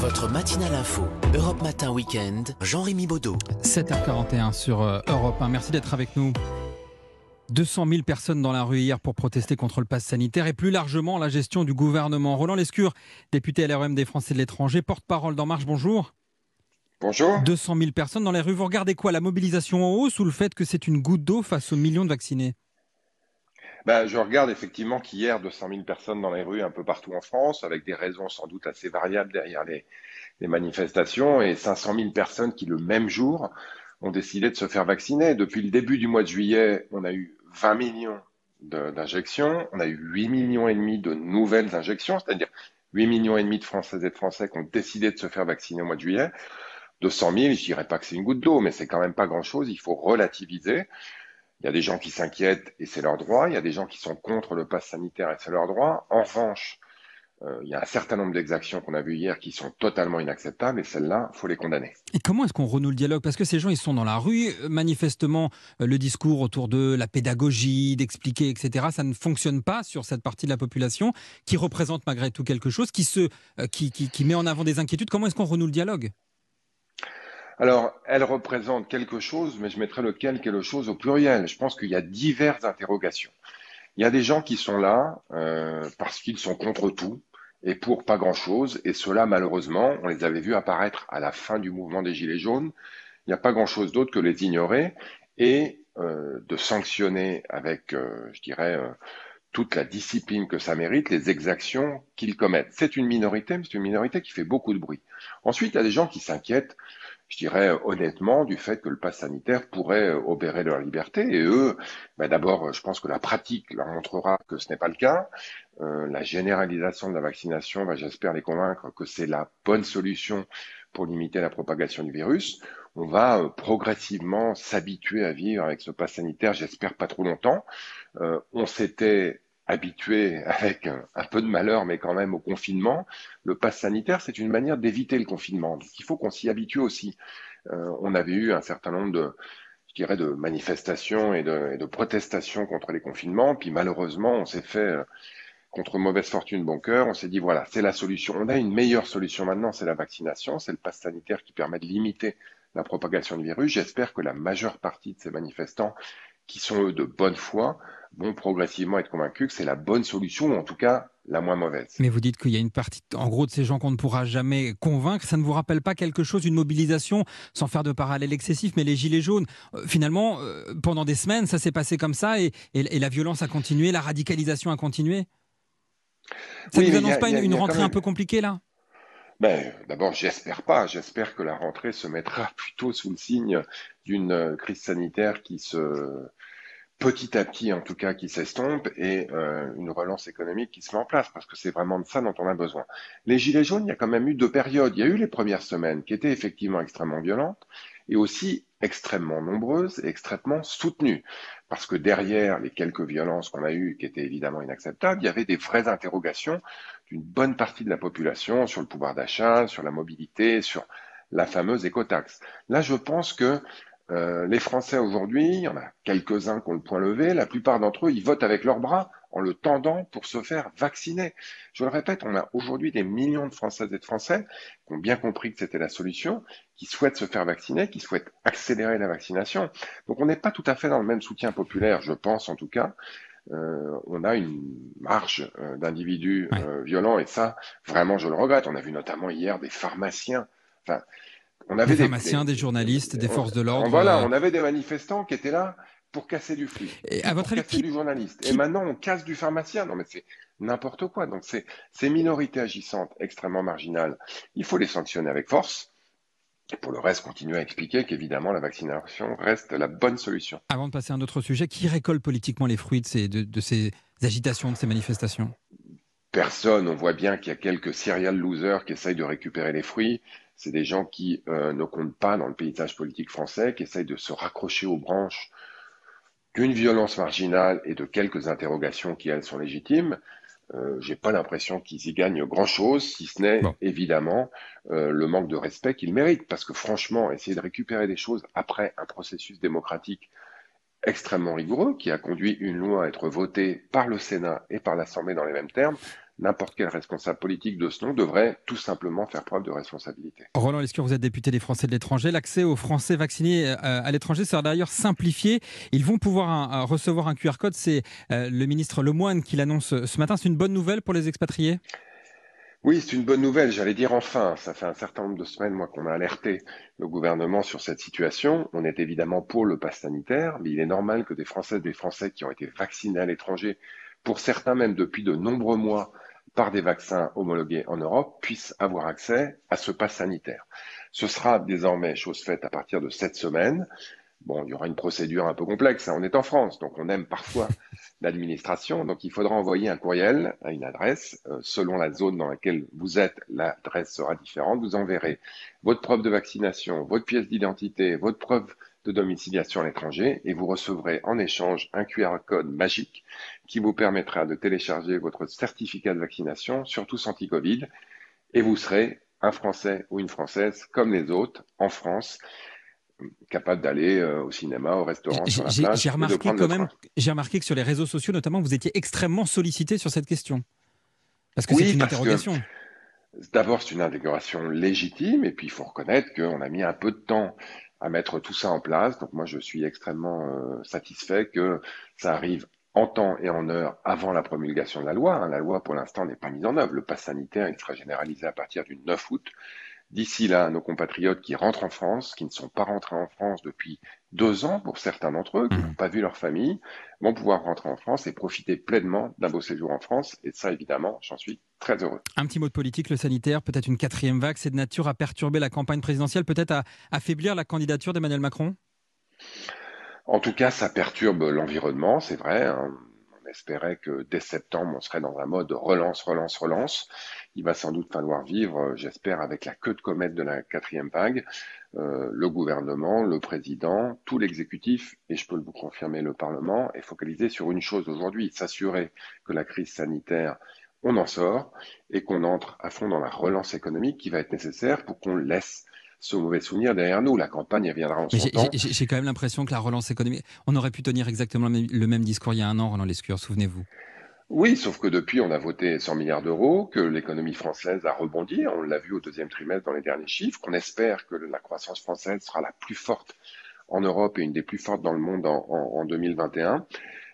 Votre matinale info, Europe Matin Weekend, Jean-Rémy Baudot. 7h41 sur euh, Europe 1. Merci d'être avec nous. 200 000 personnes dans la rue hier pour protester contre le pass sanitaire et plus largement la gestion du gouvernement. Roland Lescure, député LRM des Français de l'étranger, porte-parole d'En Marche, bonjour. Bonjour. 200 000 personnes dans les rues. Vous regardez quoi? La mobilisation en hausse ou le fait que c'est une goutte d'eau face aux millions de vaccinés? Ben, je regarde effectivement qu'hier, 200 000 personnes dans les rues un peu partout en France, avec des raisons sans doute assez variables derrière les, les manifestations, et 500 000 personnes qui, le même jour, ont décidé de se faire vacciner. Depuis le début du mois de juillet, on a eu 20 millions d'injections, on a eu 8 millions et demi de nouvelles injections, c'est-à-dire 8 millions et demi de Françaises et de Français qui ont décidé de se faire vacciner au mois de juillet. 200 000, je dirais pas que c'est une goutte d'eau, mais c'est quand même pas grand-chose. Il faut relativiser. Il y a des gens qui s'inquiètent et c'est leur droit. Il y a des gens qui sont contre le pass sanitaire et c'est leur droit. En revanche, euh, il y a un certain nombre d'exactions qu'on a vues hier qui sont totalement inacceptables et celles-là, faut les condamner. Et comment est-ce qu'on renoue le dialogue? Parce que ces gens, ils sont dans la rue, manifestement, euh, le discours autour de la pédagogie, d'expliquer, etc., ça ne fonctionne pas sur cette partie de la population qui représente malgré tout quelque chose, qui, se, euh, qui met en avant des inquiétudes. Comment est-ce qu'on renoue le dialogue? Alors, elle représente quelque chose, mais je mettrai le quelque chose au pluriel. Je pense qu'il y a diverses interrogations. Il y a des gens qui sont là euh, parce qu'ils sont contre tout et pour pas grand-chose. Et cela, malheureusement, on les avait vus apparaître à la fin du mouvement des Gilets jaunes. Il n'y a pas grand-chose d'autre que les ignorer et euh, de sanctionner avec, euh, je dirais, euh, toute la discipline que ça mérite, les exactions qu'ils commettent. C'est une minorité, mais c'est une minorité qui fait beaucoup de bruit. Ensuite, il y a des gens qui s'inquiètent je dirais honnêtement, du fait que le pass sanitaire pourrait euh, obérer leur liberté. Et eux, ben d'abord, je pense que la pratique leur montrera que ce n'est pas le cas. Euh, la généralisation de la vaccination va, j'espère, les convaincre que c'est la bonne solution pour limiter la propagation du virus. On va euh, progressivement s'habituer à vivre avec ce pass sanitaire, j'espère pas trop longtemps. On s'était habitué avec un peu de malheur, mais quand même au confinement, le pass sanitaire, c'est une manière d'éviter le confinement. Il faut qu'on s'y habitue aussi. Euh, on avait eu un certain nombre de, manifestations et de, et de protestations contre les confinements, puis malheureusement, on s'est fait euh, contre mauvaise fortune bon cœur, on s'est dit voilà, c'est la solution. On a une meilleure solution maintenant, c'est la vaccination, c'est le pass sanitaire qui permet de limiter la propagation du virus. J'espère que la majeure partie de ces manifestants, qui sont eux de bonne foi, vont progressivement être convaincus que c'est la bonne solution, ou en tout cas la moins mauvaise. Mais vous dites qu'il y a une partie, en gros, de ces gens qu'on ne pourra jamais convaincre. Ça ne vous rappelle pas quelque chose, une mobilisation, sans faire de parallèle excessif, mais les Gilets jaunes, euh, finalement, euh, pendant des semaines, ça s'est passé comme ça et, et, et, la violence a continué, la radicalisation a continué Ça ne oui, vous annonce a, pas une, une rentrée même... un peu compliquée là? Ben, D'abord, j'espère pas. J'espère que la rentrée se mettra plutôt sous le signe d'une crise sanitaire qui se petit à petit en tout cas qui s'estompe et euh, une relance économique qui se met en place parce que c'est vraiment de ça dont on a besoin. Les gilets jaunes, il y a quand même eu deux périodes. Il y a eu les premières semaines qui étaient effectivement extrêmement violentes et aussi extrêmement nombreuses et extrêmement soutenues parce que derrière les quelques violences qu'on a eues qui étaient évidemment inacceptables, il y avait des vraies interrogations d'une bonne partie de la population sur le pouvoir d'achat, sur la mobilité, sur la fameuse écotaxe. Là, je pense que euh, les Français aujourd'hui, il y en a quelques-uns qui ont le point levé, la plupart d'entre eux, ils votent avec leurs bras en le tendant pour se faire vacciner. Je le répète, on a aujourd'hui des millions de Françaises et de Français qui ont bien compris que c'était la solution, qui souhaitent se faire vacciner, qui souhaitent accélérer la vaccination. Donc on n'est pas tout à fait dans le même soutien populaire, je pense en tout cas. Euh, on a une marge euh, d'individus. Euh, violents et ça, vraiment, je le regrette. On a vu notamment hier des pharmaciens. Enfin, on avait des pharmaciens, des, des, journalistes, des forces de l'ordre. Voilà, on avait des manifestants qui étaient là pour casser du flux, et à votre pour avis, casser qui... du journaliste. qui... Et maintenant, on casse du pharmacien. Non, mais c'est n'importe quoi. Donc, c'est ces minorités agissantes extrêmement marginales, il faut les sanctionner avec force. Et pour le reste, continuer à expliquer qu'évidemment, la vaccination reste la bonne solution. Avant de passer à un autre sujet, qui récolte politiquement les fruits de ces, de, de ces agitations, de ces manifestations? Personne. On voit bien qu'il y a quelques serial losers qui essayent de récupérer les fruits. C'est des gens qui euh, ne comptent pas dans le paysage politique français, qui essayent de se raccrocher aux branches d'une violence marginale et de quelques interrogations qui, elles, sont légitimes. Euh, j'ai pas l'impression qu'ils y gagnent grand chose, si ce n'est bon. évidemment euh, le manque de respect qu'ils méritent. Parce que franchement, essayer de récupérer des choses après un processus démocratique extrêmement rigoureux qui a conduit une loi à être votée par le Sénat et par l'Assemblée dans les mêmes termes, n'importe quel responsable politique de ce nom devrait tout simplement faire preuve de responsabilité. Roland Lescure, vous êtes député des Français de l'étranger. L'accès aux Français vaccinés euh, à l'étranger sera d'ailleurs simplifié. Ils vont pouvoir recevoir un QR code. C'est le ministre Lemoine qui l'annonce ce matin. C'est une bonne nouvelle pour les expatriés? Oui, c'est une bonne nouvelle. J'allais dire enfin. Ça fait un certain nombre de semaines, moi, qu'on a alerté le gouvernement sur cette situation. On est évidemment pour le pass sanitaire, mais il est normal que des Françaises, des Français qui ont été vaccinés à l'étranger, pour certains même depuis de nombreux mois, par des vaccins homologués en Europe, puissent avoir accès à ce pass sanitaire. Ce sera désormais chose faite à partir de cette semaine. Bon, il y aura une procédure un peu complexe. Hein. On est en France, donc on aime parfois l'administration. Donc il faudra envoyer un courriel à une adresse. Euh, selon la zone dans laquelle vous êtes, l'adresse sera différente. Vous enverrez votre preuve de vaccination, votre pièce d'identité, votre preuve de domiciliation à l'étranger et vous recevrez en échange un QR code magique qui vous permettra de télécharger votre certificat de vaccination, surtout anti-Covid, et vous serez un Français ou une Française comme les autres en France capable d'aller euh, au cinéma, au restaurant, sur la plage. J'ai remarqué quand même, j'ai remarqué que sur les réseaux sociaux, notamment, vous étiez extrêmement sollicité sur cette question. Parce que c'est une interrogation. D'abord, c'est une interrogation légitime, et puis il faut reconnaître qu'on a mis un peu de temps à mettre tout ça en place. Donc moi, je suis extrêmement euh, satisfait que ça arrive en temps et en heure avant la promulgation de la loi. Hein. La loi, pour l'instant, n'est pas mise en œuvre. Le pass sanitaire, sera généralisé à partir du 9 août. D'ici là, nos compatriotes qui rentrent en France, qui ne sont pas rentrés en France depuis deux ans pour certains d'entre eux, qui mmh. n'ont pas vu leur famille, vont pouvoir rentrer en France et profiter pleinement d'un beau séjour en France. Et ça, évidemment, j'en suis très heureux. Un petit mot de politique, le sanitaire, peut-être une quatrième vague, c'est de nature à perturber la campagne présidentielle, peut-être à affaiblir la candidature d'Emmanuel Macron? En tout cas, ça perturbe l'environnement, c'est vrai. Hein espérait que dès septembre, on serait dans un mode relance, relance, relance. Il va sans doute falloir vivre, euh, j'espère, avec la queue de comète de la quatrième vague. Euh, le gouvernement, le président, tout l'exécutif, et je peux vous confirmer le Parlement, est focalisé sur une chose aujourd'hui, s'assurer que la crise sanitaire, on en sort et qu'on entre à fond dans la relance économique qui va être nécessaire pour qu'on laisse ce mauvais souvenir derrière nous. La campagne viendra en son temps. J'ai quand même l'impression que la relance économique, on aurait pu tenir exactement le même, discours il y a un an, Roland Lescure, souvenez-vous. Oui, sauf que depuis, on a voté 100 milliards d'euros, que l'économie française a rebondi, on l'a vu au deuxième trimestre dans les derniers chiffres, qu'on espère que la croissance française sera la plus forte en Europe et une des plus fortes dans le monde en, en 2021.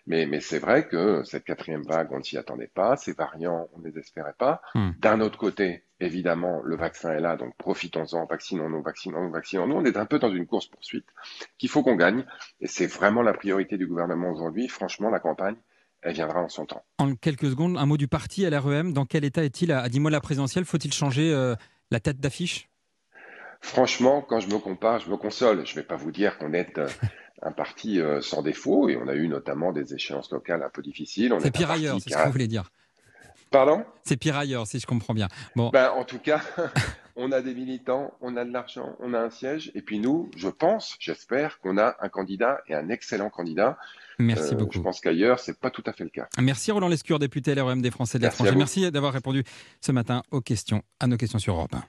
Mais, mais c'est vrai que cette quatrième vague, on ne s'y attendait pas. Ces variants, on ne les espérait pas. Hmm. D'un autre côté, évidemment, le vaccin est là, donc profitons-en, vaccinons-nous, vaccinons-nous, vaccinons-nous. On est un peu dans une course-poursuite qu'il faut qu'on gagne. Et c'est vraiment la priorité du gouvernement aujourd'hui. Franchement, la campagne, elle viendra en son temps. En quelques secondes, un mot du parti à l'REM. Dans quel état est-il à 10 mois de la présidentielle? Faut-il changer euh, la tête d'affiche? Franchement, quand je me compare, je me console. Je ne vais pas vous dire qu'on est euh, un parti euh, sans défaut, et on a eu notamment des échéances locales un peu difficiles. C'est pire ailleurs, c'est ce que vous voulez dire. Pardon? C'est pire ailleurs, si je comprends bien. Bon. Ben, en tout cas, on a des militants, on a de l'argent, on a un siège, et puis nous, je pense, j'espère qu'on a un candidat et un excellent candidat. Merci euh, beaucoup. Je pense qu'ailleurs, c'est pas tout à fait le cas. Merci Roland Lescure, député LREM des Français de la France. Merci d'avoir répondu ce matin aux questions, à nos questions sur Europe 1.